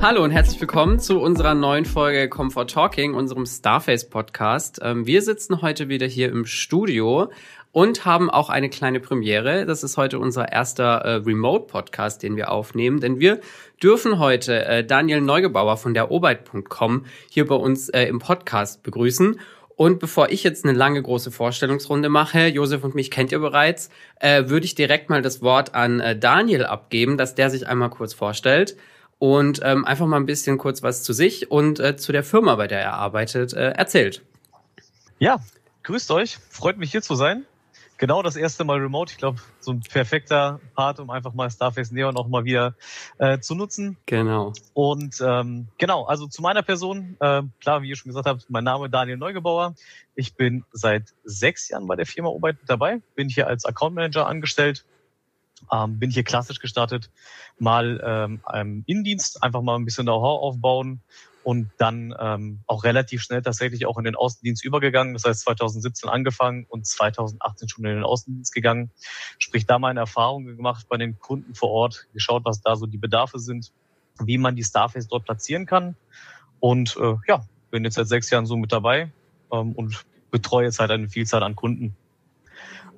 Hallo und herzlich willkommen zu unserer neuen Folge Comfort Talking, unserem Starface Podcast. Ähm, wir sitzen heute wieder hier im Studio und haben auch eine kleine Premiere. Das ist heute unser erster äh, Remote-Podcast, den wir aufnehmen, denn wir dürfen heute äh, Daniel Neugebauer von der Obeit.com hier bei uns äh, im Podcast begrüßen. Und bevor ich jetzt eine lange große Vorstellungsrunde mache, Josef und mich kennt ihr bereits, würde ich direkt mal das Wort an Daniel abgeben, dass der sich einmal kurz vorstellt und ähm, einfach mal ein bisschen kurz was zu sich und äh, zu der Firma, bei der er arbeitet, äh, erzählt. Ja, grüßt euch, freut mich hier zu sein genau das erste Mal remote. Ich glaube, so ein perfekter Part, um einfach mal Starface Neon auch mal wieder äh, zu nutzen. Genau. Und ähm, genau, also zu meiner Person, äh, klar, wie ihr schon gesagt habt, mein Name Daniel Neugebauer. Ich bin seit sechs Jahren bei der Firma Arbeit dabei, bin hier als Account Manager angestellt. Ähm, bin hier klassisch gestartet, mal ähm, im Innendienst, einfach mal ein bisschen Know-how aufbauen, und dann ähm, auch relativ schnell tatsächlich auch in den Außendienst übergegangen. Das heißt 2017 angefangen und 2018 schon in den Außendienst gegangen. Sprich, da meine Erfahrungen gemacht bei den Kunden vor Ort, geschaut, was da so die Bedarfe sind, wie man die Starface dort platzieren kann. Und äh, ja, bin jetzt seit sechs Jahren so mit dabei ähm, und betreue jetzt halt eine Vielzahl an Kunden.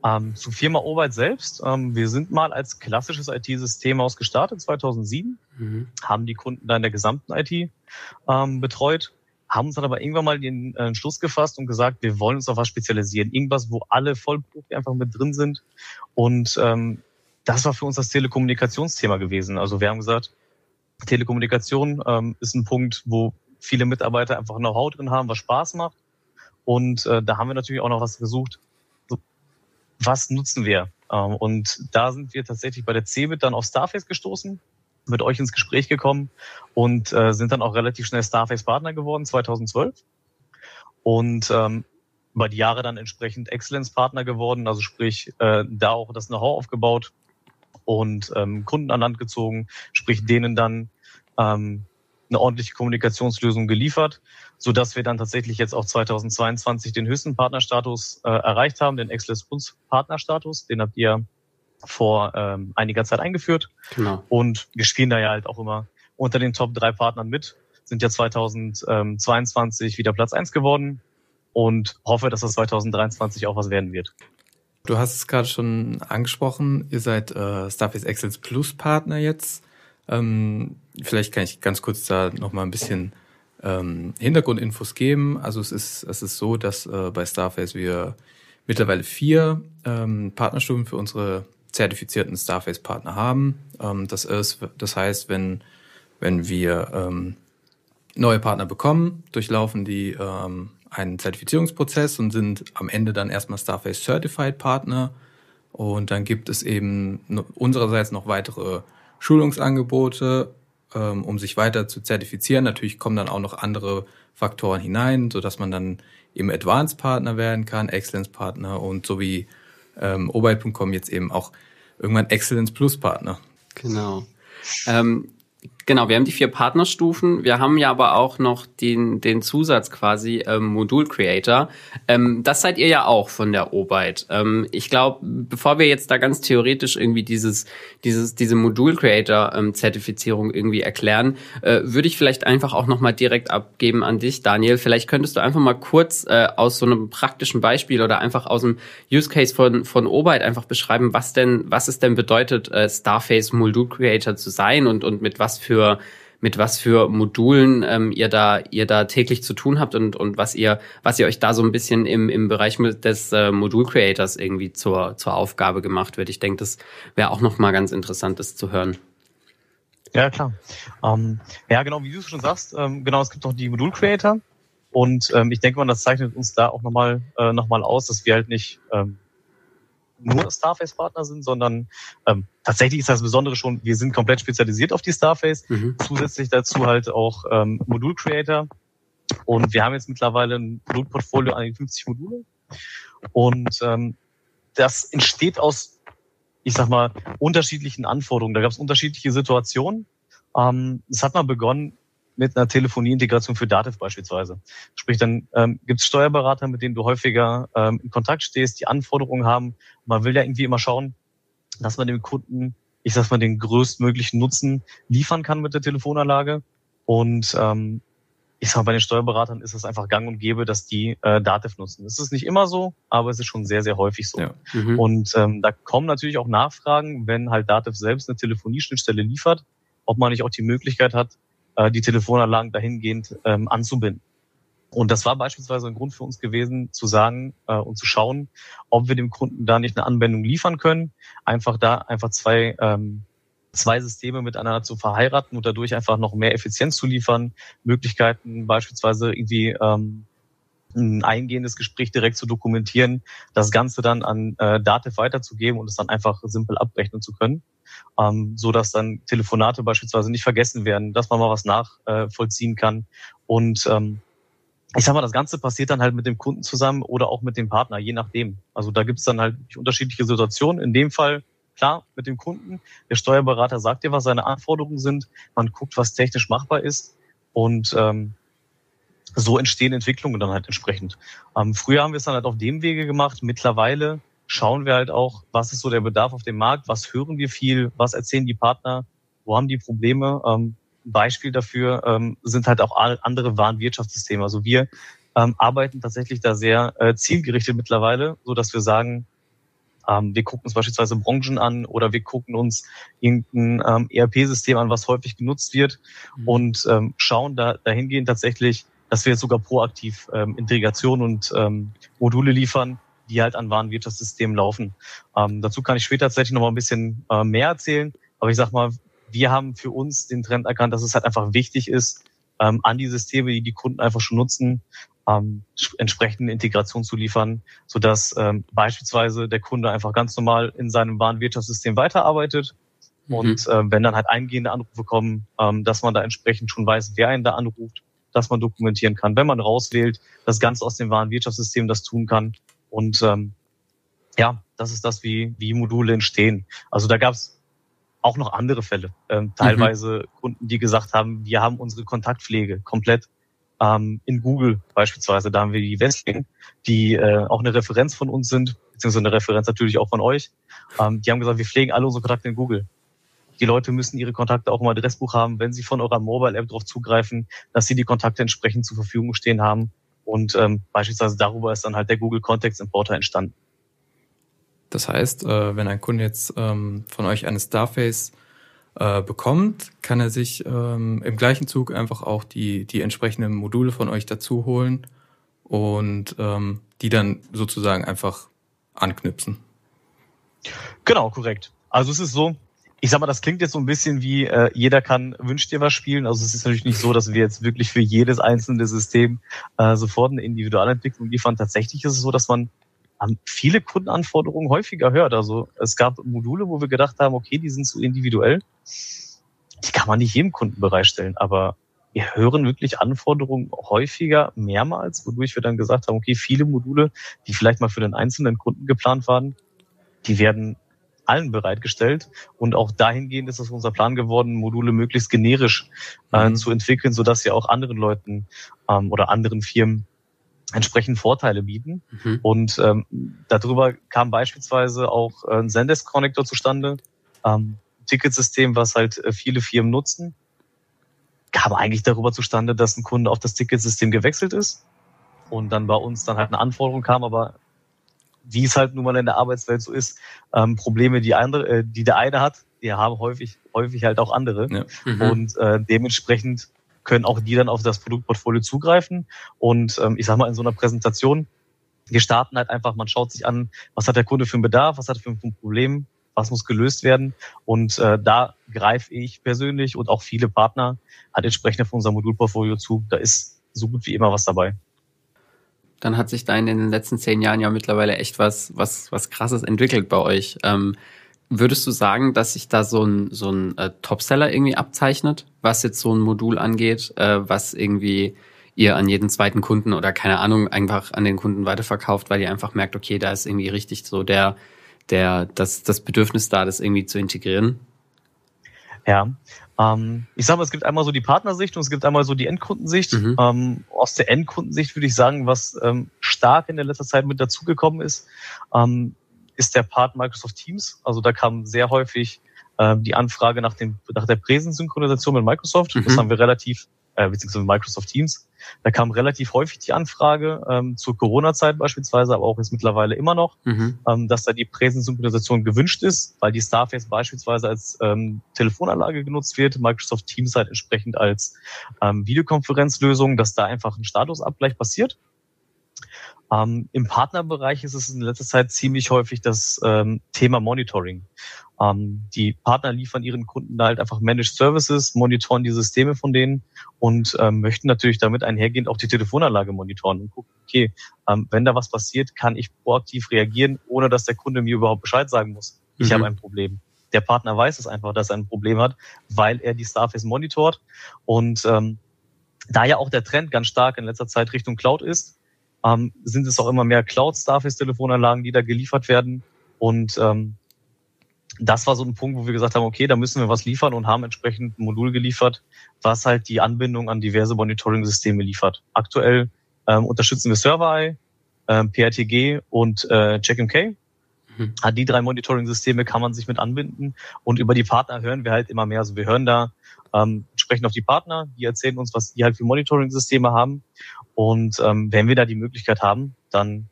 Ähm, zu Firma Obert selbst. Ähm, wir sind mal als klassisches IT-Systemhaus gestartet 2007, mhm. haben die Kunden da in der gesamten IT ähm, betreut, haben uns dann aber irgendwann mal den äh, Schluss gefasst und gesagt, wir wollen uns auf was spezialisieren. Irgendwas, wo alle Vollprofi einfach mit drin sind. Und ähm, das war für uns das Telekommunikationsthema gewesen. Also wir haben gesagt, Telekommunikation ähm, ist ein Punkt, wo viele Mitarbeiter einfach Know-how drin haben, was Spaß macht. Und äh, da haben wir natürlich auch noch was gesucht, was nutzen wir? Ähm, und da sind wir tatsächlich bei der CeBIT dann auf Starface gestoßen, mit euch ins Gespräch gekommen und äh, sind dann auch relativ schnell Starface-Partner geworden, 2012. Und ähm, über die Jahre dann entsprechend Excellence-Partner geworden, also sprich äh, da auch das Know-how aufgebaut und ähm, Kunden an Land gezogen, sprich denen dann ähm, eine ordentliche Kommunikationslösung geliefert, so dass wir dann tatsächlich jetzt auch 2022 den höchsten Partnerstatus äh, erreicht haben, den Excellence Partnerstatus. Den habt ihr vor ähm, einiger Zeit eingeführt. Genau. Und wir spielen da ja halt auch immer unter den Top drei Partnern mit. Sind ja 2022 wieder Platz eins geworden und hoffe, dass das 2023 auch was werden wird. Du hast es gerade schon angesprochen, ihr seid äh, Starface Excellence Plus Partner jetzt. Ähm, vielleicht kann ich ganz kurz da nochmal ein bisschen ähm, Hintergrundinfos geben. Also es ist, es ist so, dass äh, bei Starface wir mittlerweile vier ähm, Partnerstufen für unsere zertifizierten Starface-Partner haben. Ähm, das ist, das heißt, wenn, wenn wir ähm, neue Partner bekommen, durchlaufen die ähm, einen Zertifizierungsprozess und sind am Ende dann erstmal Starface Certified Partner. Und dann gibt es eben unsererseits noch weitere Schulungsangebote, ähm, um sich weiter zu zertifizieren. Natürlich kommen dann auch noch andere Faktoren hinein, so dass man dann eben Advanced Partner werden kann, Excellence Partner und so wie ähm, Obite.com jetzt eben auch irgendwann Excellence Plus Partner. Genau. Ähm, Genau, wir haben die vier Partnerstufen. Wir haben ja aber auch noch den, den Zusatz quasi ähm, Modul Creator. Ähm, das seid ihr ja auch von der Obite. Ähm, ich glaube, bevor wir jetzt da ganz theoretisch irgendwie dieses, dieses, diese Modul Creator ähm, Zertifizierung irgendwie erklären, äh, würde ich vielleicht einfach auch nochmal direkt abgeben an dich, Daniel. Vielleicht könntest du einfach mal kurz äh, aus so einem praktischen Beispiel oder einfach aus dem Use Case von, von Obite einfach beschreiben, was denn, was es denn bedeutet, äh, Starface Modul Creator zu sein und, und mit was für mit was für Modulen ähm, ihr da ihr da täglich zu tun habt und und was ihr was ihr euch da so ein bisschen im im Bereich des äh, Modul Creators irgendwie zur zur Aufgabe gemacht wird. Ich denke, das wäre auch noch mal ganz interessant, das zu hören. Ja klar. Ähm, ja genau, wie du schon sagst, ähm, genau es gibt noch die Modul Creator und ähm, ich denke mal, das zeichnet uns da auch nochmal äh, noch mal aus, dass wir halt nicht ähm, nur Starface-Partner sind, sondern ähm, tatsächlich ist das Besondere schon, wir sind komplett spezialisiert auf die Starface. Mhm. Zusätzlich dazu halt auch ähm, Modul-Creator. Und wir haben jetzt mittlerweile ein Produktportfolio an 50 Module. Und ähm, das entsteht aus, ich sag mal, unterschiedlichen Anforderungen. Da gab es unterschiedliche Situationen. Ähm, es hat mal begonnen mit einer Telefonieintegration für Dativ beispielsweise. Sprich, dann ähm, gibt es Steuerberater, mit denen du häufiger ähm, in Kontakt stehst, die Anforderungen haben. Man will ja irgendwie immer schauen, dass man dem Kunden, ich sag mal, den größtmöglichen Nutzen liefern kann mit der Telefonanlage. Und ähm, ich sage, bei den Steuerberatern ist es einfach gang und gäbe, dass die äh, Dativ nutzen. Es ist nicht immer so, aber es ist schon sehr, sehr häufig so. Ja. Mhm. Und ähm, da kommen natürlich auch Nachfragen, wenn halt Dativ selbst eine Telefonieschnittstelle liefert, ob man nicht auch die Möglichkeit hat, äh, die Telefonanlagen dahingehend ähm, anzubinden. Und das war beispielsweise ein Grund für uns gewesen, zu sagen äh, und zu schauen, ob wir dem Kunden da nicht eine Anwendung liefern können. Einfach da einfach zwei ähm, zwei Systeme miteinander zu verheiraten und dadurch einfach noch mehr Effizienz zu liefern, Möglichkeiten beispielsweise irgendwie ähm, ein eingehendes Gespräch direkt zu dokumentieren, das Ganze dann an äh, Dativ weiterzugeben und es dann einfach simpel abrechnen zu können, ähm, so dass dann Telefonate beispielsweise nicht vergessen werden, dass man mal was nachvollziehen äh, kann und ähm, ich sag mal, das Ganze passiert dann halt mit dem Kunden zusammen oder auch mit dem Partner, je nachdem. Also da gibt's dann halt unterschiedliche Situationen. In dem Fall klar mit dem Kunden. Der Steuerberater sagt dir, was seine Anforderungen sind. Man guckt, was technisch machbar ist. Und ähm, so entstehen Entwicklungen dann halt entsprechend. Ähm, früher haben wir es dann halt auf dem Wege gemacht. Mittlerweile schauen wir halt auch, was ist so der Bedarf auf dem Markt, was hören wir viel, was erzählen die Partner, wo haben die Probleme. Ähm, Beispiel dafür ähm, sind halt auch andere Warenwirtschaftssysteme. Also wir ähm, arbeiten tatsächlich da sehr äh, zielgerichtet mittlerweile, so dass wir sagen, ähm, wir gucken uns beispielsweise Branchen an oder wir gucken uns irgendein ähm, ERP-System an, was häufig genutzt wird mhm. und ähm, schauen da dahingehend tatsächlich, dass wir jetzt sogar proaktiv ähm, Integration und ähm, Module liefern, die halt an Warenwirtschaftssystemen laufen. Ähm, dazu kann ich später tatsächlich noch mal ein bisschen äh, mehr erzählen. Aber ich sag mal, wir haben für uns den Trend erkannt, dass es halt einfach wichtig ist, ähm, an die Systeme, die die Kunden einfach schon nutzen, ähm, entsprechende Integration zu liefern, sodass ähm, beispielsweise der Kunde einfach ganz normal in seinem Warenwirtschaftssystem weiterarbeitet. Mhm. Und äh, wenn dann halt eingehende Anrufe kommen, ähm, dass man da entsprechend schon weiß, wer einen da anruft, dass man dokumentieren kann. Wenn man rauswählt, das Ganze aus dem Warenwirtschaftssystem das tun kann. Und ähm, ja, das ist das, wie, wie Module entstehen. Also da gab es auch noch andere Fälle. Ähm, mhm. teilweise mhm. Kunden, die gesagt haben, wir haben unsere Kontaktpflege komplett ähm, in Google beispielsweise, da haben wir die Westling, die äh, auch eine Referenz von uns sind, beziehungsweise eine Referenz natürlich auch von euch. Ähm, die haben gesagt, wir pflegen alle unsere Kontakte in Google. Die Leute müssen ihre Kontakte auch im Adressbuch haben, wenn sie von eurer Mobile-App darauf zugreifen, dass sie die Kontakte entsprechend zur Verfügung stehen haben. Und ähm, beispielsweise darüber ist dann halt der Google Context Importer entstanden. Das heißt, äh, wenn ein Kunde jetzt ähm, von euch eine Starface äh, bekommt, kann er sich ähm, im gleichen Zug einfach auch die, die entsprechenden Module von euch dazu holen und ähm, die dann sozusagen einfach anknüpfen. Genau, korrekt. Also es ist so, ich sag mal, das klingt jetzt so ein bisschen wie äh, jeder kann wünscht dir was spielen. Also es ist natürlich nicht so, dass wir jetzt wirklich für jedes einzelne System äh, sofort eine Individualentwicklung liefern. Tatsächlich ist es so, dass man haben viele Kundenanforderungen häufiger hört. Also es gab Module, wo wir gedacht haben, okay, die sind so individuell. Die kann man nicht jedem Kunden bereitstellen, aber wir hören wirklich Anforderungen häufiger, mehrmals, wodurch wir dann gesagt haben, okay, viele Module, die vielleicht mal für den einzelnen Kunden geplant waren, die werden allen bereitgestellt. Und auch dahingehend ist es unser Plan geworden, Module möglichst generisch äh, mhm. zu entwickeln, sodass sie auch anderen Leuten ähm, oder anderen Firmen entsprechend Vorteile bieten. Mhm. Und ähm, darüber kam beispielsweise auch äh, ein Zendesk-Connector zustande, ähm, Ticketsystem, was halt äh, viele Firmen nutzen. Kam eigentlich darüber zustande, dass ein Kunde auf das Ticketsystem gewechselt ist und dann bei uns dann halt eine Anforderung kam, aber wie es halt nun mal in der Arbeitswelt so ist, ähm, Probleme, die andere, äh, die der eine hat, die haben häufig, häufig halt auch andere. Ja. Mhm. Und äh, dementsprechend können auch die dann auf das Produktportfolio zugreifen. Und ähm, ich sage mal, in so einer Präsentation, wir starten halt einfach, man schaut sich an, was hat der Kunde für einen Bedarf, was hat er für ein Problem, was muss gelöst werden. Und äh, da greife ich persönlich und auch viele Partner halt entsprechend auf unser Modulportfolio zu. Da ist so gut wie immer was dabei. Dann hat sich da in den letzten zehn Jahren ja mittlerweile echt was, was, was krasses entwickelt bei euch. Ähm, Würdest du sagen, dass sich da so ein, so ein äh, Topseller irgendwie abzeichnet, was jetzt so ein Modul angeht, äh, was irgendwie ihr an jeden zweiten Kunden oder keine Ahnung einfach an den Kunden weiterverkauft, weil ihr einfach merkt, okay, da ist irgendwie richtig so der, der, das, das Bedürfnis da, das irgendwie zu integrieren? Ja, ähm, ich sage mal, es gibt einmal so die Partnersicht und es gibt einmal so die Endkundensicht. Mhm. Ähm, aus der Endkundensicht würde ich sagen, was ähm, stark in der letzter Zeit mit dazugekommen ist, ähm, ist der Part Microsoft Teams. Also da kam sehr häufig äh, die Anfrage nach, dem, nach der Präsensynchronisation mit Microsoft. Mhm. Das haben wir relativ äh, beziehungsweise Microsoft Teams. Da kam relativ häufig die Anfrage, ähm, zur Corona-Zeit beispielsweise, aber auch jetzt mittlerweile immer noch, mhm. ähm, dass da die Präsensynchronisation gewünscht ist, weil die Starface beispielsweise als ähm, Telefonanlage genutzt wird, Microsoft Teams halt entsprechend als ähm, Videokonferenzlösung, dass da einfach ein Statusabgleich passiert. Ähm, Im Partnerbereich ist es in letzter Zeit ziemlich häufig das ähm, Thema Monitoring. Ähm, die Partner liefern ihren Kunden da halt einfach Managed Services, monitoren die Systeme von denen und ähm, möchten natürlich damit einhergehend auch die Telefonanlage monitoren und gucken, okay, ähm, wenn da was passiert, kann ich proaktiv reagieren, ohne dass der Kunde mir überhaupt Bescheid sagen muss. Ich mhm. habe ein Problem. Der Partner weiß es einfach, dass er ein Problem hat, weil er die Starface monitort. Und ähm, da ja auch der Trend ganz stark in letzter Zeit Richtung Cloud ist, ähm, sind es auch immer mehr Cloud-Starface-Telefonanlagen, die da geliefert werden. Und ähm, das war so ein Punkt, wo wir gesagt haben, okay, da müssen wir was liefern und haben entsprechend ein Modul geliefert, was halt die Anbindung an diverse Monitoring-Systeme liefert. Aktuell ähm, unterstützen wir ServerEye, ähm, PRTG und äh, CheckMK. Mhm. An die drei Monitoring-Systeme kann man sich mit anbinden und über die Partner hören wir halt immer mehr. Also wir hören da ähm, sprechen auf die Partner, die erzählen uns, was die halt für Monitoring-Systeme haben. Und ähm, wenn wir da die Möglichkeit haben, dann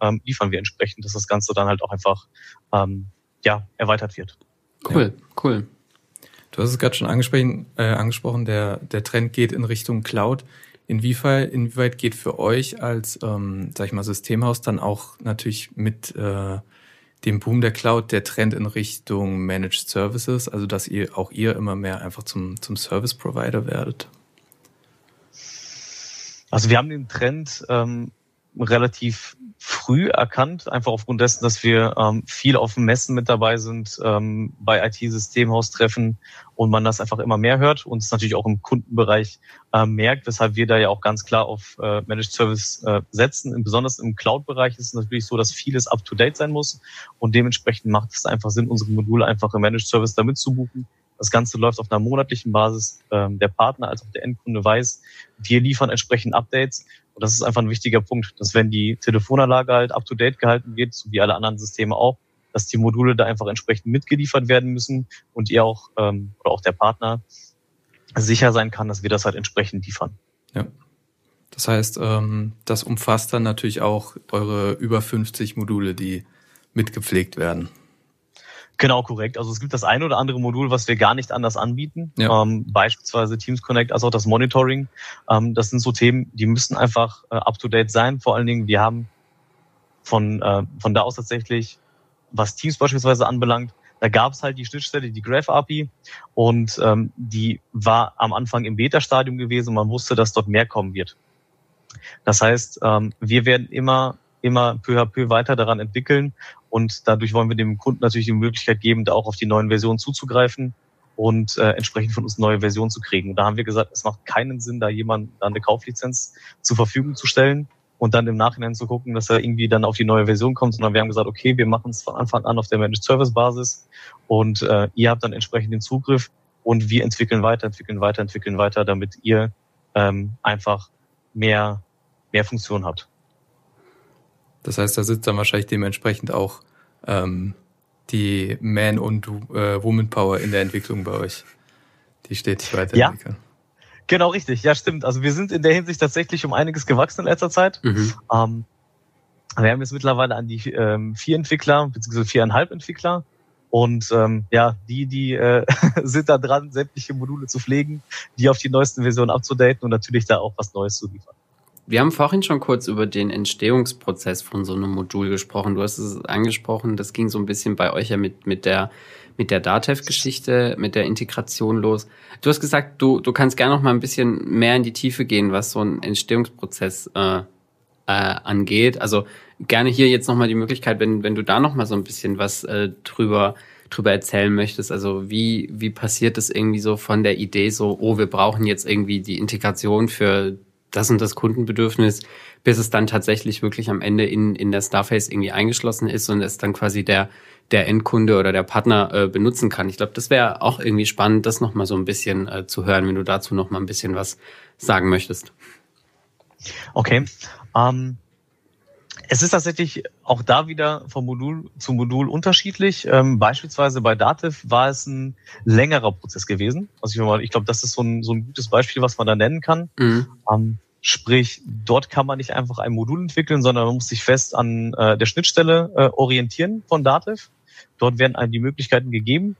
ähm, liefern wir entsprechend, dass das Ganze dann halt auch einfach ähm, ja, erweitert wird. Cool, ja. cool. Du hast es gerade schon angesprochen, äh, angesprochen der, der Trend geht in Richtung Cloud. Inwieweit, inwieweit geht für euch als, ähm, sag ich mal, Systemhaus dann auch natürlich mit äh, dem Boom der Cloud der Trend in Richtung Managed Services, also dass ihr auch ihr immer mehr einfach zum, zum Service Provider werdet? Also wir haben den Trend ähm, relativ früh erkannt, einfach aufgrund dessen, dass wir ähm, viel auf Messen mit dabei sind, ähm, bei IT-Systemhaustreffen und man das einfach immer mehr hört und es natürlich auch im Kundenbereich äh, merkt, weshalb wir da ja auch ganz klar auf äh, Managed Service äh, setzen. Besonders im Cloud-Bereich ist es natürlich so, dass vieles up-to-date sein muss und dementsprechend macht es einfach Sinn, unsere Module einfach im Managed Service damit zu buchen. Das Ganze läuft auf einer monatlichen Basis. Ähm, der Partner als auch der Endkunde weiß, wir liefern entsprechend Updates und das ist einfach ein wichtiger Punkt, dass wenn die Telefonanlage halt up-to-date gehalten wird, so wie alle anderen Systeme auch, dass die Module da einfach entsprechend mitgeliefert werden müssen und ihr auch ähm, oder auch der Partner sicher sein kann, dass wir das halt entsprechend liefern. Ja. Das heißt, ähm, das umfasst dann natürlich auch eure über 50 Module, die mitgepflegt werden. Genau, korrekt. Also es gibt das eine oder andere Modul, was wir gar nicht anders anbieten. Ja. Ähm, beispielsweise Teams Connect, also auch das Monitoring. Ähm, das sind so Themen, die müssen einfach äh, up-to-date sein. Vor allen Dingen, wir haben von, äh, von da aus tatsächlich, was Teams beispielsweise anbelangt, da gab es halt die Schnittstelle, die Graph API und ähm, die war am Anfang im Beta-Stadium gewesen und man wusste, dass dort mehr kommen wird. Das heißt, ähm, wir werden immer immer peu à peu weiter daran entwickeln und dadurch wollen wir dem Kunden natürlich die Möglichkeit geben, da auch auf die neuen Versionen zuzugreifen und äh, entsprechend von uns neue Versionen zu kriegen. Und da haben wir gesagt, es macht keinen Sinn, da jemand dann eine Kauflizenz zur Verfügung zu stellen und dann im Nachhinein zu gucken, dass er irgendwie dann auf die neue Version kommt, sondern wir haben gesagt, okay, wir machen es von Anfang an auf der Managed Service Basis und äh, ihr habt dann entsprechend den Zugriff und wir entwickeln weiter, entwickeln weiter, entwickeln weiter, damit ihr ähm, einfach mehr, mehr Funktion habt. Das heißt, da sitzt dann wahrscheinlich dementsprechend auch ähm, die Man- und äh, Woman-Power in der Entwicklung bei euch, die stetig weiterentwickeln. Ja. Genau, richtig. Ja, stimmt. Also wir sind in der Hinsicht tatsächlich um einiges gewachsen in letzter Zeit. Mhm. Ähm, wir haben jetzt mittlerweile an die ähm, vier Entwickler, beziehungsweise viereinhalb Entwickler. Und ähm, ja, die, die äh, sind da dran, sämtliche Module zu pflegen, die auf die neuesten Versionen abzudaten und natürlich da auch was Neues zu liefern. Wir haben vorhin schon kurz über den Entstehungsprozess von so einem Modul gesprochen. Du hast es angesprochen, das ging so ein bisschen bei euch ja mit, mit der, mit der Datev-Geschichte, mit der Integration los. Du hast gesagt, du, du kannst gerne noch mal ein bisschen mehr in die Tiefe gehen, was so ein Entstehungsprozess äh, äh, angeht. Also gerne hier jetzt noch mal die Möglichkeit, wenn, wenn du da noch mal so ein bisschen was äh, drüber drüber erzählen möchtest. Also wie, wie passiert das irgendwie so von der Idee so, oh, wir brauchen jetzt irgendwie die Integration für das und das Kundenbedürfnis, bis es dann tatsächlich wirklich am Ende in, in der Starface irgendwie eingeschlossen ist und es dann quasi der, der Endkunde oder der Partner äh, benutzen kann. Ich glaube, das wäre auch irgendwie spannend, das nochmal so ein bisschen äh, zu hören, wenn du dazu nochmal ein bisschen was sagen möchtest. Okay. Ähm, Es ist tatsächlich auch da wieder vom Modul zu Modul unterschiedlich. Ähm, beispielsweise bei Dativ war es ein längerer Prozess gewesen. Also ich, ich glaube, das ist so ein, so ein gutes Beispiel, was man da nennen kann. Mhm. Ähm, sprich, dort kann man nicht einfach ein Modul entwickeln, sondern man muss sich fest an äh, der Schnittstelle äh, orientieren von Dativ. Dort werden einem die Möglichkeiten gegeben,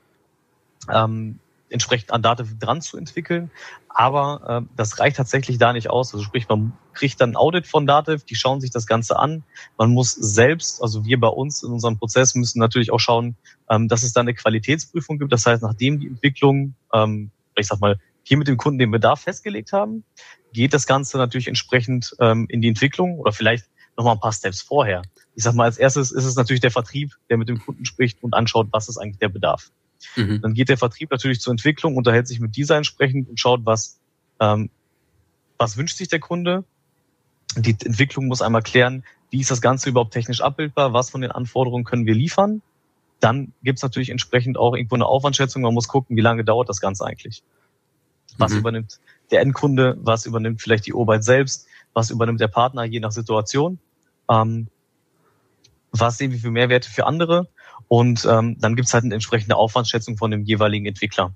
ähm, entsprechend an Dativ dran zu entwickeln. Aber äh, das reicht tatsächlich da nicht aus. Also sprich, man kriegt dann ein Audit von Dativ, die schauen sich das Ganze an. Man muss selbst, also wir bei uns in unserem Prozess müssen natürlich auch schauen, ähm, dass es da eine Qualitätsprüfung gibt. Das heißt, nachdem die Entwicklung, ähm, ich sag mal, hier mit dem Kunden den Bedarf festgelegt haben, geht das Ganze natürlich entsprechend ähm, in die Entwicklung oder vielleicht noch mal ein paar Steps vorher. Ich sag mal, als erstes ist es natürlich der Vertrieb, der mit dem Kunden spricht und anschaut, was ist eigentlich der Bedarf. Mhm. Dann geht der Vertrieb natürlich zur Entwicklung, unterhält sich mit dieser entsprechend und schaut, was, ähm, was wünscht sich der Kunde. Die Entwicklung muss einmal klären, wie ist das Ganze überhaupt technisch abbildbar, was von den Anforderungen können wir liefern. Dann gibt es natürlich entsprechend auch irgendwo eine Aufwandschätzung. Man muss gucken, wie lange dauert das Ganze eigentlich. Was mhm. übernimmt der Endkunde, was übernimmt vielleicht die Arbeit selbst, was übernimmt der Partner, je nach Situation. Ähm, was sehen wir für Mehrwerte für andere und ähm, dann gibt's halt eine entsprechende Aufwandsschätzung von dem jeweiligen Entwickler.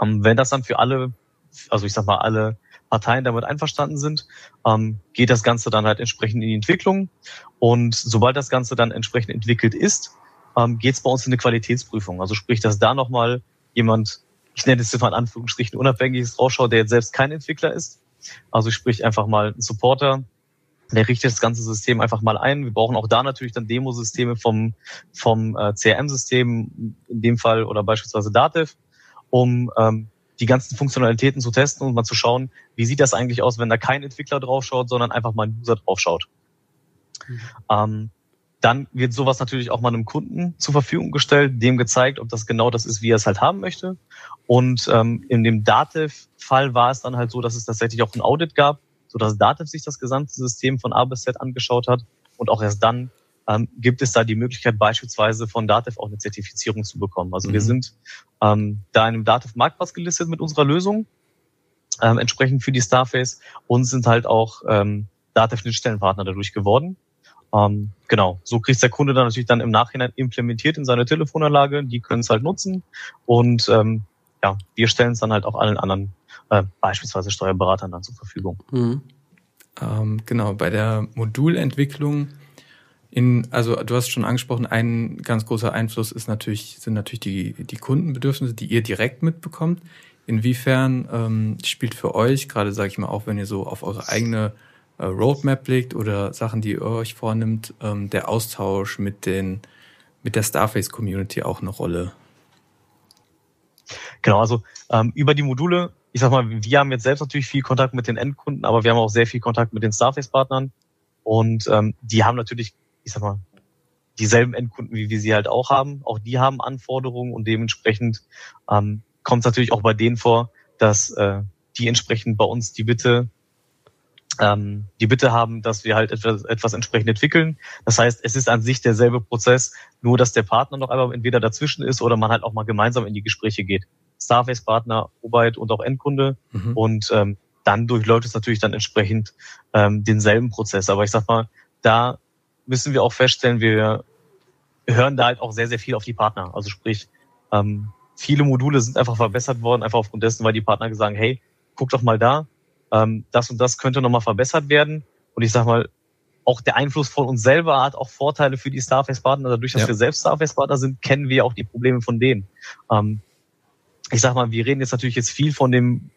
Ähm, wenn das dann für alle, also ich sag mal, alle Parteien damit einverstanden sind, ähm, geht das Ganze dann halt entsprechend in die Entwicklung. Und sobald das Ganze dann entsprechend entwickelt ist, ähm, geht es bei uns in eine Qualitätsprüfung. Also sprich, dass da nochmal jemand, ich nenne es jetzt mal in Anführungsstrichen unabhängiges rausschaut, der jetzt selbst kein Entwickler ist. Also sprich einfach mal ein Supporter, der richtet das ganze System einfach mal ein. Wir brauchen auch da natürlich dann Demosysteme vom, vom äh, CRM-System, in dem Fall oder beispielsweise Dativ, um ähm, die ganzen Funktionalitäten zu testen und mal zu schauen, wie sieht das eigentlich aus, wenn da kein Entwickler draufschaut, sondern einfach mal ein User draufschaut. Mhm. Ähm, dann wird sowas natürlich auch mal einem Kunden zur Verfügung gestellt, dem gezeigt, ob das genau das ist, wie er es halt haben möchte. Und ähm, in dem Dativ-Fall war es dann halt so, dass es tatsächlich auch ein Audit gab, sodass Dativ sich das gesamte System von A bis Z angeschaut hat und auch erst dann ähm, gibt es da die Möglichkeit, beispielsweise von Dativ auch eine Zertifizierung zu bekommen. Also mhm. wir sind ähm, da in einem Dativ-Marktplatz gelistet mit unserer Lösung, ähm, entsprechend für die Starface und sind halt auch ähm, Dativ-Schnittstellenpartner dadurch geworden. Ähm, genau, so kriegt der Kunde dann natürlich dann im Nachhinein implementiert in seine Telefonanlage. Die können es halt nutzen und ähm, ja, wir stellen es dann halt auch allen anderen äh, beispielsweise Steuerberatern dann zur Verfügung. Mhm. Ähm, genau, bei der Modulentwicklung in, also du hast schon angesprochen, ein ganz großer Einfluss ist natürlich, sind natürlich die, die Kundenbedürfnisse, die ihr direkt mitbekommt. Inwiefern ähm, spielt für euch, gerade sage ich mal, auch wenn ihr so auf eure eigene Roadmap blickt oder Sachen, die ihr euch vornimmt, ähm, der Austausch mit den mit der Starface Community auch eine Rolle? Genau, also ähm, über die Module ich sag mal, wir haben jetzt selbst natürlich viel Kontakt mit den Endkunden, aber wir haben auch sehr viel Kontakt mit den Starface-Partnern. Und ähm, die haben natürlich, ich sag mal, dieselben Endkunden, wie wir sie halt auch haben. Auch die haben Anforderungen und dementsprechend ähm, kommt es natürlich auch bei denen vor, dass äh, die entsprechend bei uns die Bitte ähm, die Bitte haben, dass wir halt etwas, etwas entsprechend entwickeln. Das heißt, es ist an sich derselbe Prozess, nur dass der Partner noch einmal entweder dazwischen ist oder man halt auch mal gemeinsam in die Gespräche geht. Starface-Partner, Arbeit und auch Endkunde. Mhm. Und ähm, dann durchläuft es natürlich dann entsprechend ähm, denselben Prozess. Aber ich sag mal, da müssen wir auch feststellen, wir hören da halt auch sehr, sehr viel auf die Partner. Also sprich, ähm, viele Module sind einfach verbessert worden, einfach aufgrund dessen, weil die Partner sagen, hey, guck doch mal da, ähm, das und das könnte nochmal verbessert werden. Und ich sag mal, auch der Einfluss von uns selber hat auch Vorteile für die Starface-Partner. Dadurch, dass ja. wir selbst Starface-Partner sind, kennen wir auch die Probleme von denen. Ähm, ich sag mal, wir reden jetzt natürlich jetzt viel von dem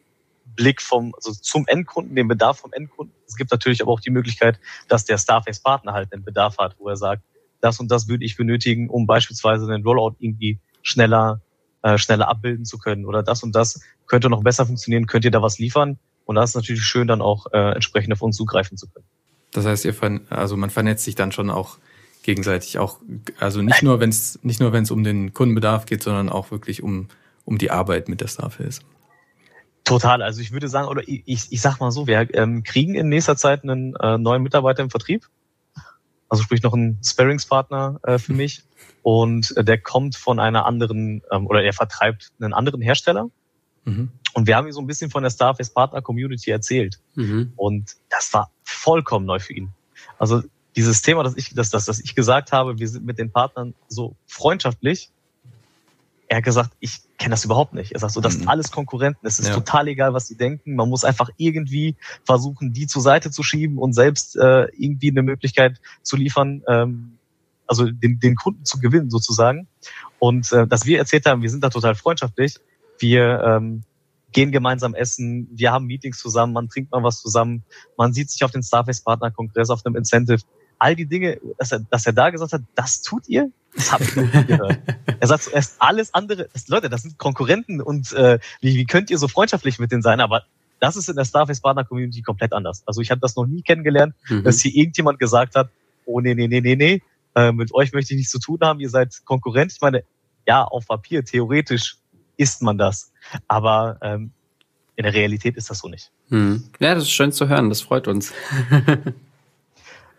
Blick vom, also zum Endkunden, dem Bedarf vom Endkunden. Es gibt natürlich aber auch die Möglichkeit, dass der Starface-Partner halt einen Bedarf hat, wo er sagt, das und das würde ich benötigen, um beispielsweise den Rollout irgendwie schneller, äh, schneller abbilden zu können. Oder das und das könnte noch besser funktionieren, könnt ihr da was liefern? Und da ist natürlich schön, dann auch äh, entsprechend auf uns zugreifen zu können. Das heißt, ihr also man vernetzt sich dann schon auch gegenseitig auch, also nicht nur, wenn es nicht nur, wenn es um den Kundenbedarf geht, sondern auch wirklich um um die Arbeit mit der Starface. Total. Also ich würde sagen, oder ich, ich sag mal so, wir ähm, kriegen in nächster Zeit einen äh, neuen Mitarbeiter im Vertrieb. Also sprich noch einen Sparringspartner äh, für mich. Und äh, der kommt von einer anderen, ähm, oder er vertreibt einen anderen Hersteller. Mhm. Und wir haben ihm so ein bisschen von der Starface Partner Community erzählt. Mhm. Und das war vollkommen neu für ihn. Also dieses Thema, das ich, das, das, das ich gesagt habe, wir sind mit den Partnern so freundschaftlich. Er hat gesagt, ich kenne das überhaupt nicht. Er sagt so, das sind mhm. alles Konkurrenten. Es ist ja. total egal, was sie denken. Man muss einfach irgendwie versuchen, die zur Seite zu schieben und selbst äh, irgendwie eine Möglichkeit zu liefern, ähm, also den, den Kunden zu gewinnen sozusagen. Und äh, dass wir erzählt haben, wir sind da total freundschaftlich. Wir ähm, gehen gemeinsam essen, wir haben Meetings zusammen, man trinkt mal was zusammen, man sieht sich auf den Starface Partner Kongress, auf einem Incentive all die Dinge, dass er, dass er da gesagt hat, das tut ihr? Das habe ich noch nie gehört. er sagt zuerst alles andere, das, Leute, das sind Konkurrenten und äh, wie, wie könnt ihr so freundschaftlich mit denen sein? Aber das ist in der Starface Partner Community komplett anders. Also ich habe das noch nie kennengelernt, mhm. dass hier irgendjemand gesagt hat, oh nee, nee, nee, nee, nee, äh, mit euch möchte ich nichts zu tun haben, ihr seid Konkurrent. Ich meine, ja, auf Papier, theoretisch ist man das. Aber ähm, in der Realität ist das so nicht. Mhm. Ja, das ist schön zu hören, das freut uns.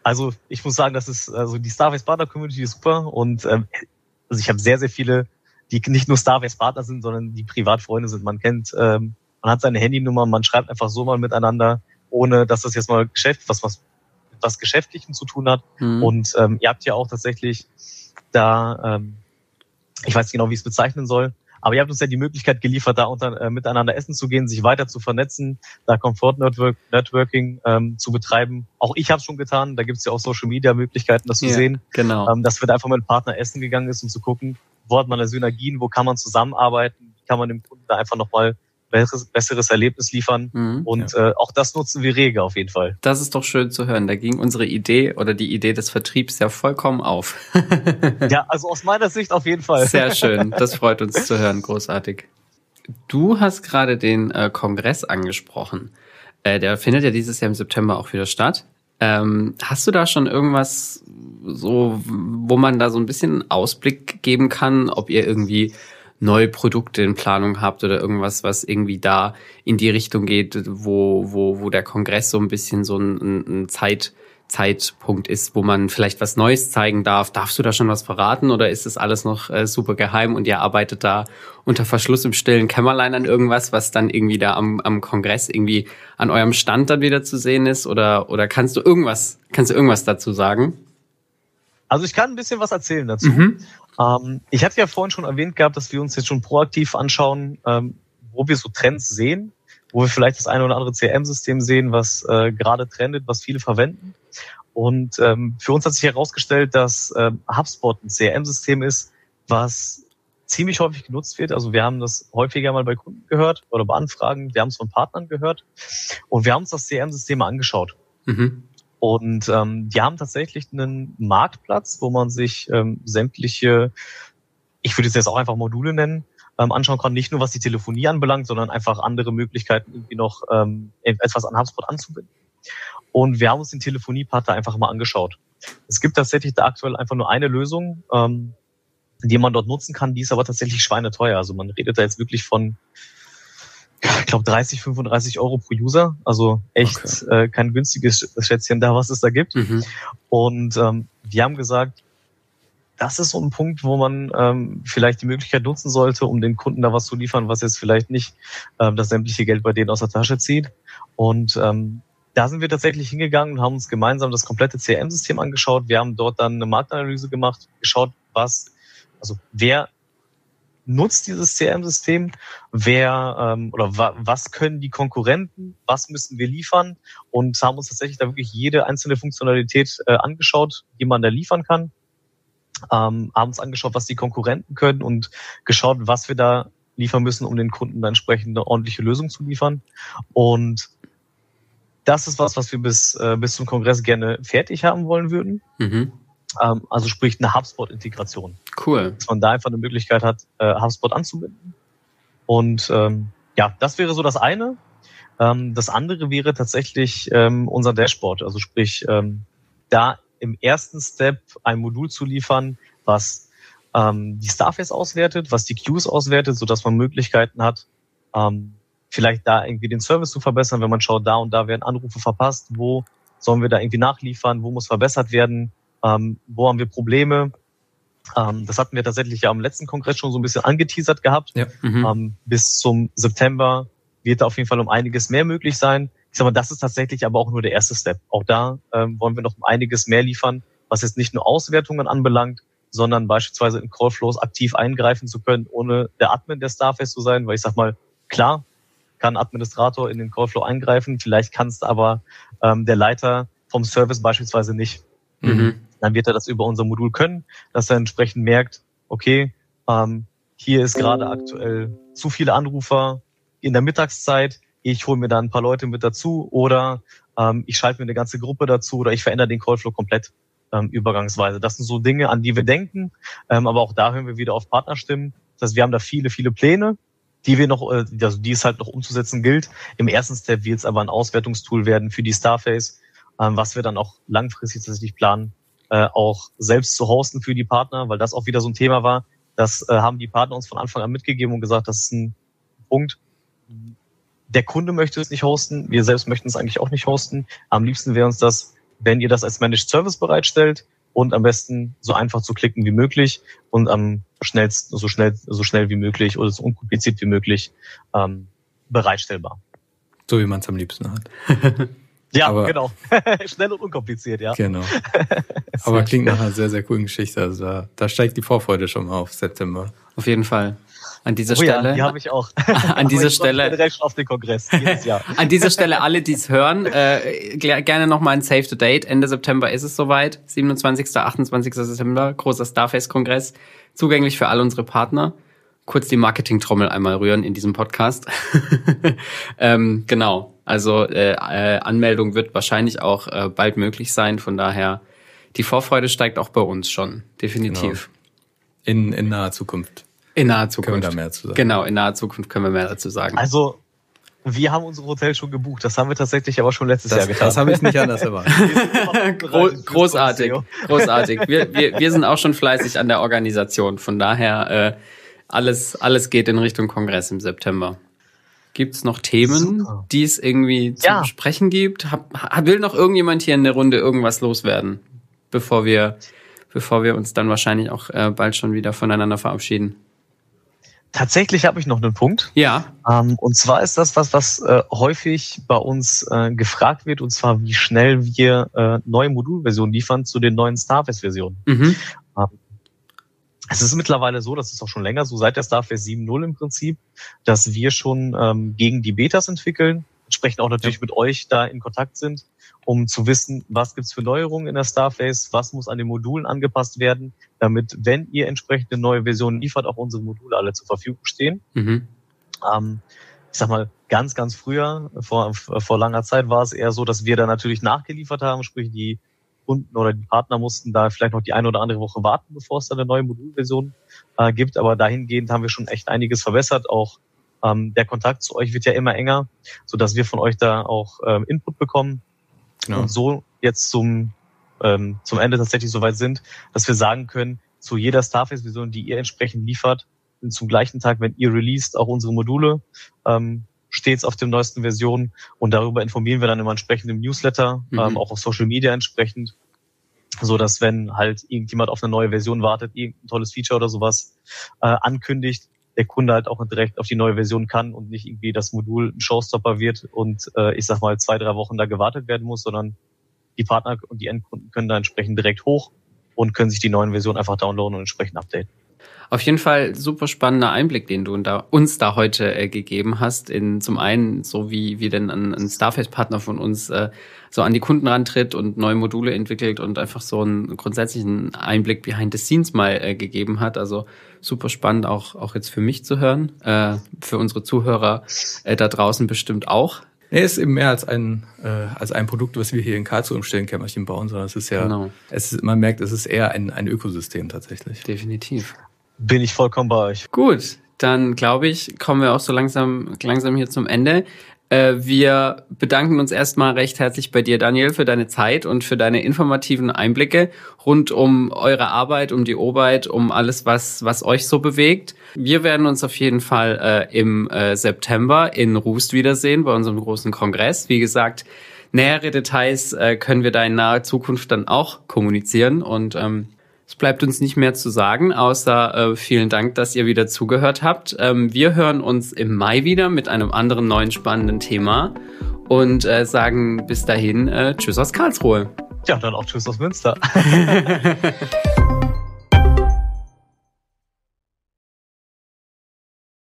Also ich muss sagen, das ist also die Starface Partner Community ist super und ähm, also ich habe sehr sehr viele, die nicht nur Starface Partner sind, sondern die Privatfreunde sind. Man kennt, ähm, man hat seine Handynummer, man schreibt einfach so mal miteinander, ohne dass das jetzt mal Geschäft, was was was Geschäftlichem zu tun hat. Mhm. Und ähm, ihr habt ja auch tatsächlich da, ähm, ich weiß nicht genau, wie ich es bezeichnen soll, aber ihr habt uns ja die Möglichkeit geliefert, da unter, äh, miteinander essen zu gehen, sich weiter zu vernetzen, da Comfort Network, Networking ähm, zu betreiben. Auch ich habe schon getan. Da gibt es ja auch Social Media Möglichkeiten, das zu ja, sehen. Genau. Ähm, dass wir da einfach mit einem Partner essen gegangen ist, um zu gucken, wo hat man da Synergien, wo kann man zusammenarbeiten, wie kann man dem Kunden da einfach nochmal besseres, besseres Erlebnis liefern. Mhm, und ja. äh, auch das nutzen wir rege auf jeden Fall. Das ist doch schön zu hören. Da ging unsere Idee oder die Idee des Vertriebs ja vollkommen auf. ja, also aus meiner Sicht auf jeden Fall. Sehr schön. Das freut uns zu hören. Großartig. Du hast gerade den äh, Kongress angesprochen. Äh, der findet ja dieses Jahr im September auch wieder statt. Ähm, hast du da schon irgendwas so, wo man da so ein bisschen Ausblick geben kann, ob ihr irgendwie neue Produkte in Planung habt oder irgendwas, was irgendwie da in die Richtung geht, wo, wo, wo der Kongress so ein bisschen so ein, ein Zeit, Zeitpunkt ist, wo man vielleicht was Neues zeigen darf. Darfst du da schon was verraten oder ist das alles noch äh, super geheim und ihr arbeitet da unter Verschluss im stillen Kämmerlein an irgendwas, was dann irgendwie da am, am Kongress irgendwie an eurem Stand dann wieder zu sehen ist? Oder, oder kannst du irgendwas, kannst du irgendwas dazu sagen? Also ich kann ein bisschen was erzählen dazu. Mhm. Ähm, ich hatte ja vorhin schon erwähnt gehabt, dass wir uns jetzt schon proaktiv anschauen, ähm, wo wir so Trends sehen, wo wir vielleicht das eine oder andere CRM-System sehen, was äh, gerade trendet, was viele verwenden. Und ähm, für uns hat sich herausgestellt, dass äh, HubSpot ein CRM-System ist, was ziemlich häufig genutzt wird. Also wir haben das häufiger mal bei Kunden gehört oder bei Anfragen, wir haben es von Partnern gehört und wir haben uns das CRM-System angeschaut. Mhm. Und ähm, die haben tatsächlich einen Marktplatz, wo man sich ähm, sämtliche, ich würde es jetzt auch einfach Module nennen, ähm, anschauen kann, nicht nur was die Telefonie anbelangt, sondern einfach andere Möglichkeiten, irgendwie noch ähm, etwas an HubSpot anzubinden. Und wir haben uns den Telefoniepartner einfach mal angeschaut. Es gibt tatsächlich da aktuell einfach nur eine Lösung, ähm, die man dort nutzen kann, die ist aber tatsächlich schweineteuer. Also man redet da jetzt wirklich von ich glaube 30, 35 Euro pro User. Also echt okay. äh, kein günstiges Schätzchen da, was es da gibt. Mhm. Und ähm, wir haben gesagt, das ist so ein Punkt, wo man ähm, vielleicht die Möglichkeit nutzen sollte, um den Kunden da was zu liefern, was jetzt vielleicht nicht ähm, das sämtliche Geld bei denen aus der Tasche zieht. Und ähm, da sind wir tatsächlich hingegangen und haben uns gemeinsam das komplette CRM-System angeschaut. Wir haben dort dann eine Marktanalyse gemacht, geschaut, was, also wer nutzt dieses CRM-System? Wer ähm, oder wa was können die Konkurrenten? Was müssen wir liefern? Und haben uns tatsächlich da wirklich jede einzelne Funktionalität äh, angeschaut, die man da liefern kann. Ähm, haben uns angeschaut, was die Konkurrenten können und geschaut, was wir da liefern müssen, um den Kunden dann entsprechend eine ordentliche Lösung zu liefern. Und das ist was, was wir bis, äh, bis zum Kongress gerne fertig haben wollen würden. Mhm. Ähm, also sprich eine HubSpot-Integration. Cool. Dass man da einfach eine Möglichkeit hat, äh, HubSpot anzubinden. Und ähm, ja, das wäre so das eine. Ähm, das andere wäre tatsächlich ähm, unser Dashboard. Also sprich, ähm, da im ersten Step ein Modul zu liefern, was ähm, die Starface auswertet, was die Queues auswertet, so dass man Möglichkeiten hat, ähm, vielleicht da irgendwie den Service zu verbessern, wenn man schaut, da und da werden Anrufe verpasst, wo sollen wir da irgendwie nachliefern, wo muss verbessert werden, ähm, wo haben wir Probleme? Ähm, das hatten wir tatsächlich ja am letzten Kongress schon so ein bisschen angeteasert gehabt. Ja. Mhm. Ähm, bis zum September wird da auf jeden Fall um einiges mehr möglich sein. ich sag mal, das ist tatsächlich aber auch nur der erste Step. Auch da ähm, wollen wir noch einiges mehr liefern, was jetzt nicht nur Auswertungen anbelangt, sondern beispielsweise in Callflows aktiv eingreifen zu können, ohne der Admin der Starface zu sein, weil ich sag mal, klar, kann Administrator in den Callflow eingreifen, vielleicht kann es aber ähm, der Leiter vom Service beispielsweise nicht. Mhm. Dann wird er das über unser Modul können, dass er entsprechend merkt, okay, ähm, hier ist gerade aktuell zu viele Anrufer in der Mittagszeit, ich hole mir da ein paar Leute mit dazu oder ähm, ich schalte mir eine ganze Gruppe dazu oder ich verändere den Callflow komplett ähm, übergangsweise. Das sind so Dinge, an die wir denken, ähm, aber auch da hören wir wieder auf Partnerstimmen. Das heißt, wir haben da viele, viele Pläne, die wir noch, äh, also die es halt noch umzusetzen gilt. Im ersten Step wird es aber ein Auswertungstool werden für die Starface, ähm, was wir dann auch langfristig tatsächlich planen, äh, auch selbst zu hosten für die Partner, weil das auch wieder so ein Thema war. Das äh, haben die Partner uns von Anfang an mitgegeben und gesagt, das ist ein Punkt, der Kunde möchte es nicht hosten, wir selbst möchten es eigentlich auch nicht hosten. Am liebsten wäre uns das, wenn ihr das als Managed Service bereitstellt und am besten so einfach zu klicken wie möglich und am schnellsten, so schnell, so schnell wie möglich oder so unkompliziert wie möglich ähm, bereitstellbar. So wie man es am liebsten hat. ja, Aber, genau. Schnell und unkompliziert, ja. Genau. Aber klingt nach einer sehr, sehr coolen Geschichte. Also da, da steigt die Vorfreude schon mal auf September. Auf jeden Fall. An dieser oh Stelle. Ja, die habe ich auch. An dieser Stelle. auf den Kongress jedes Jahr. an dieser Stelle alle, die es hören, äh, gerne nochmal ein Save the Date. Ende September ist es soweit. 27. 28. September, großer Starface-Kongress. Zugänglich für all unsere Partner. Kurz die Marketing-Trommel einmal rühren in diesem Podcast. ähm, genau. Also äh, äh, Anmeldung wird wahrscheinlich auch äh, bald möglich sein. Von daher, die Vorfreude steigt auch bei uns schon. Definitiv. Genau. In, in naher Zukunft. In naher Zukunft. Können wir da mehr zu sagen. Genau, in naher Zukunft können wir mehr dazu sagen. Also, wir haben unsere Hotel schon gebucht. Das haben wir tatsächlich aber schon letztes das, Jahr getan. Das habe ich nicht anders erwartet. großartig, großartig. Wir, wir, wir sind auch schon fleißig an der Organisation. Von daher, äh, alles, alles geht in Richtung Kongress im September. Gibt's noch Themen, die es irgendwie zu ja. besprechen gibt? Hab, will noch irgendjemand hier in der Runde irgendwas loswerden, bevor wir, bevor wir uns dann wahrscheinlich auch äh, bald schon wieder voneinander verabschieden? Tatsächlich habe ich noch einen Punkt. Ja. Ähm, und zwar ist das was, was äh, häufig bei uns äh, gefragt wird, und zwar wie schnell wir äh, neue Modulversionen liefern zu den neuen Starface-Versionen. Mhm. Es ist mittlerweile so, das ist auch schon länger so, seit der Starface 7.0 im Prinzip, dass wir schon ähm, gegen die Betas entwickeln, entsprechend auch natürlich ja. mit euch da in Kontakt sind um zu wissen, was gibt's für Neuerungen in der Starface, was muss an den Modulen angepasst werden, damit, wenn ihr entsprechende neue Versionen liefert, auch unsere Module alle zur Verfügung stehen. Mhm. Ähm, ich sag mal, ganz, ganz früher, vor, vor langer Zeit war es eher so, dass wir da natürlich nachgeliefert haben, sprich die Kunden oder die Partner mussten da vielleicht noch die eine oder andere Woche warten, bevor es da eine neue Modulversion äh, gibt. Aber dahingehend haben wir schon echt einiges verbessert. Auch ähm, der Kontakt zu euch wird ja immer enger, so dass wir von euch da auch ähm, Input bekommen genau. und so jetzt zum, ähm, zum Ende tatsächlich so weit sind, dass wir sagen können, zu jeder Starface-Version, die ihr entsprechend liefert, zum gleichen Tag, wenn ihr released, auch unsere Module ähm, stets auf dem neuesten Version und darüber informieren wir dann immer entsprechend im Newsletter, mhm. ähm, auch auf Social Media entsprechend, so dass wenn halt irgendjemand auf eine neue Version wartet, irgendein tolles Feature oder sowas äh, ankündigt, der Kunde halt auch direkt auf die neue Version kann und nicht irgendwie das Modul ein Showstopper wird und äh, ich sag mal zwei, drei Wochen da gewartet werden muss, sondern die Partner und die Endkunden können da entsprechend direkt hoch und können sich die neuen Versionen einfach downloaden und entsprechend updaten. Auf jeden Fall super spannender Einblick, den du da, uns da heute äh, gegeben hast. In zum einen, so wie, wie denn ein, ein Starface-Partner von uns äh, so an die Kunden rantritt und neue Module entwickelt und einfach so einen grundsätzlichen Einblick behind the scenes mal äh, gegeben hat. Also super spannend, auch, auch jetzt für mich zu hören. Äh, für unsere Zuhörer äh, da draußen bestimmt auch. Nee, ist eben mehr als ein, äh, als ein Produkt, was wir hier in Karlsruhe im Stellenkämmerchen bauen, sondern es ist ja, genau. es ist, man merkt, es ist eher ein, ein Ökosystem tatsächlich. Definitiv. Bin ich vollkommen bei euch. Gut, dann glaube ich, kommen wir auch so langsam, langsam hier zum Ende. Äh, wir bedanken uns erstmal recht herzlich bei dir, Daniel, für deine Zeit und für deine informativen Einblicke rund um eure Arbeit, um die Arbeit, um alles, was, was euch so bewegt. Wir werden uns auf jeden Fall äh, im äh, September in Rust wiedersehen bei unserem großen Kongress. Wie gesagt, nähere Details äh, können wir da in naher Zukunft dann auch kommunizieren und ähm, es bleibt uns nicht mehr zu sagen, außer äh, vielen Dank, dass ihr wieder zugehört habt. Ähm, wir hören uns im Mai wieder mit einem anderen neuen spannenden Thema. und äh, sagen bis dahin äh, Tschüss aus Karlsruhe. Ja, dann auch Tschüss aus Münster.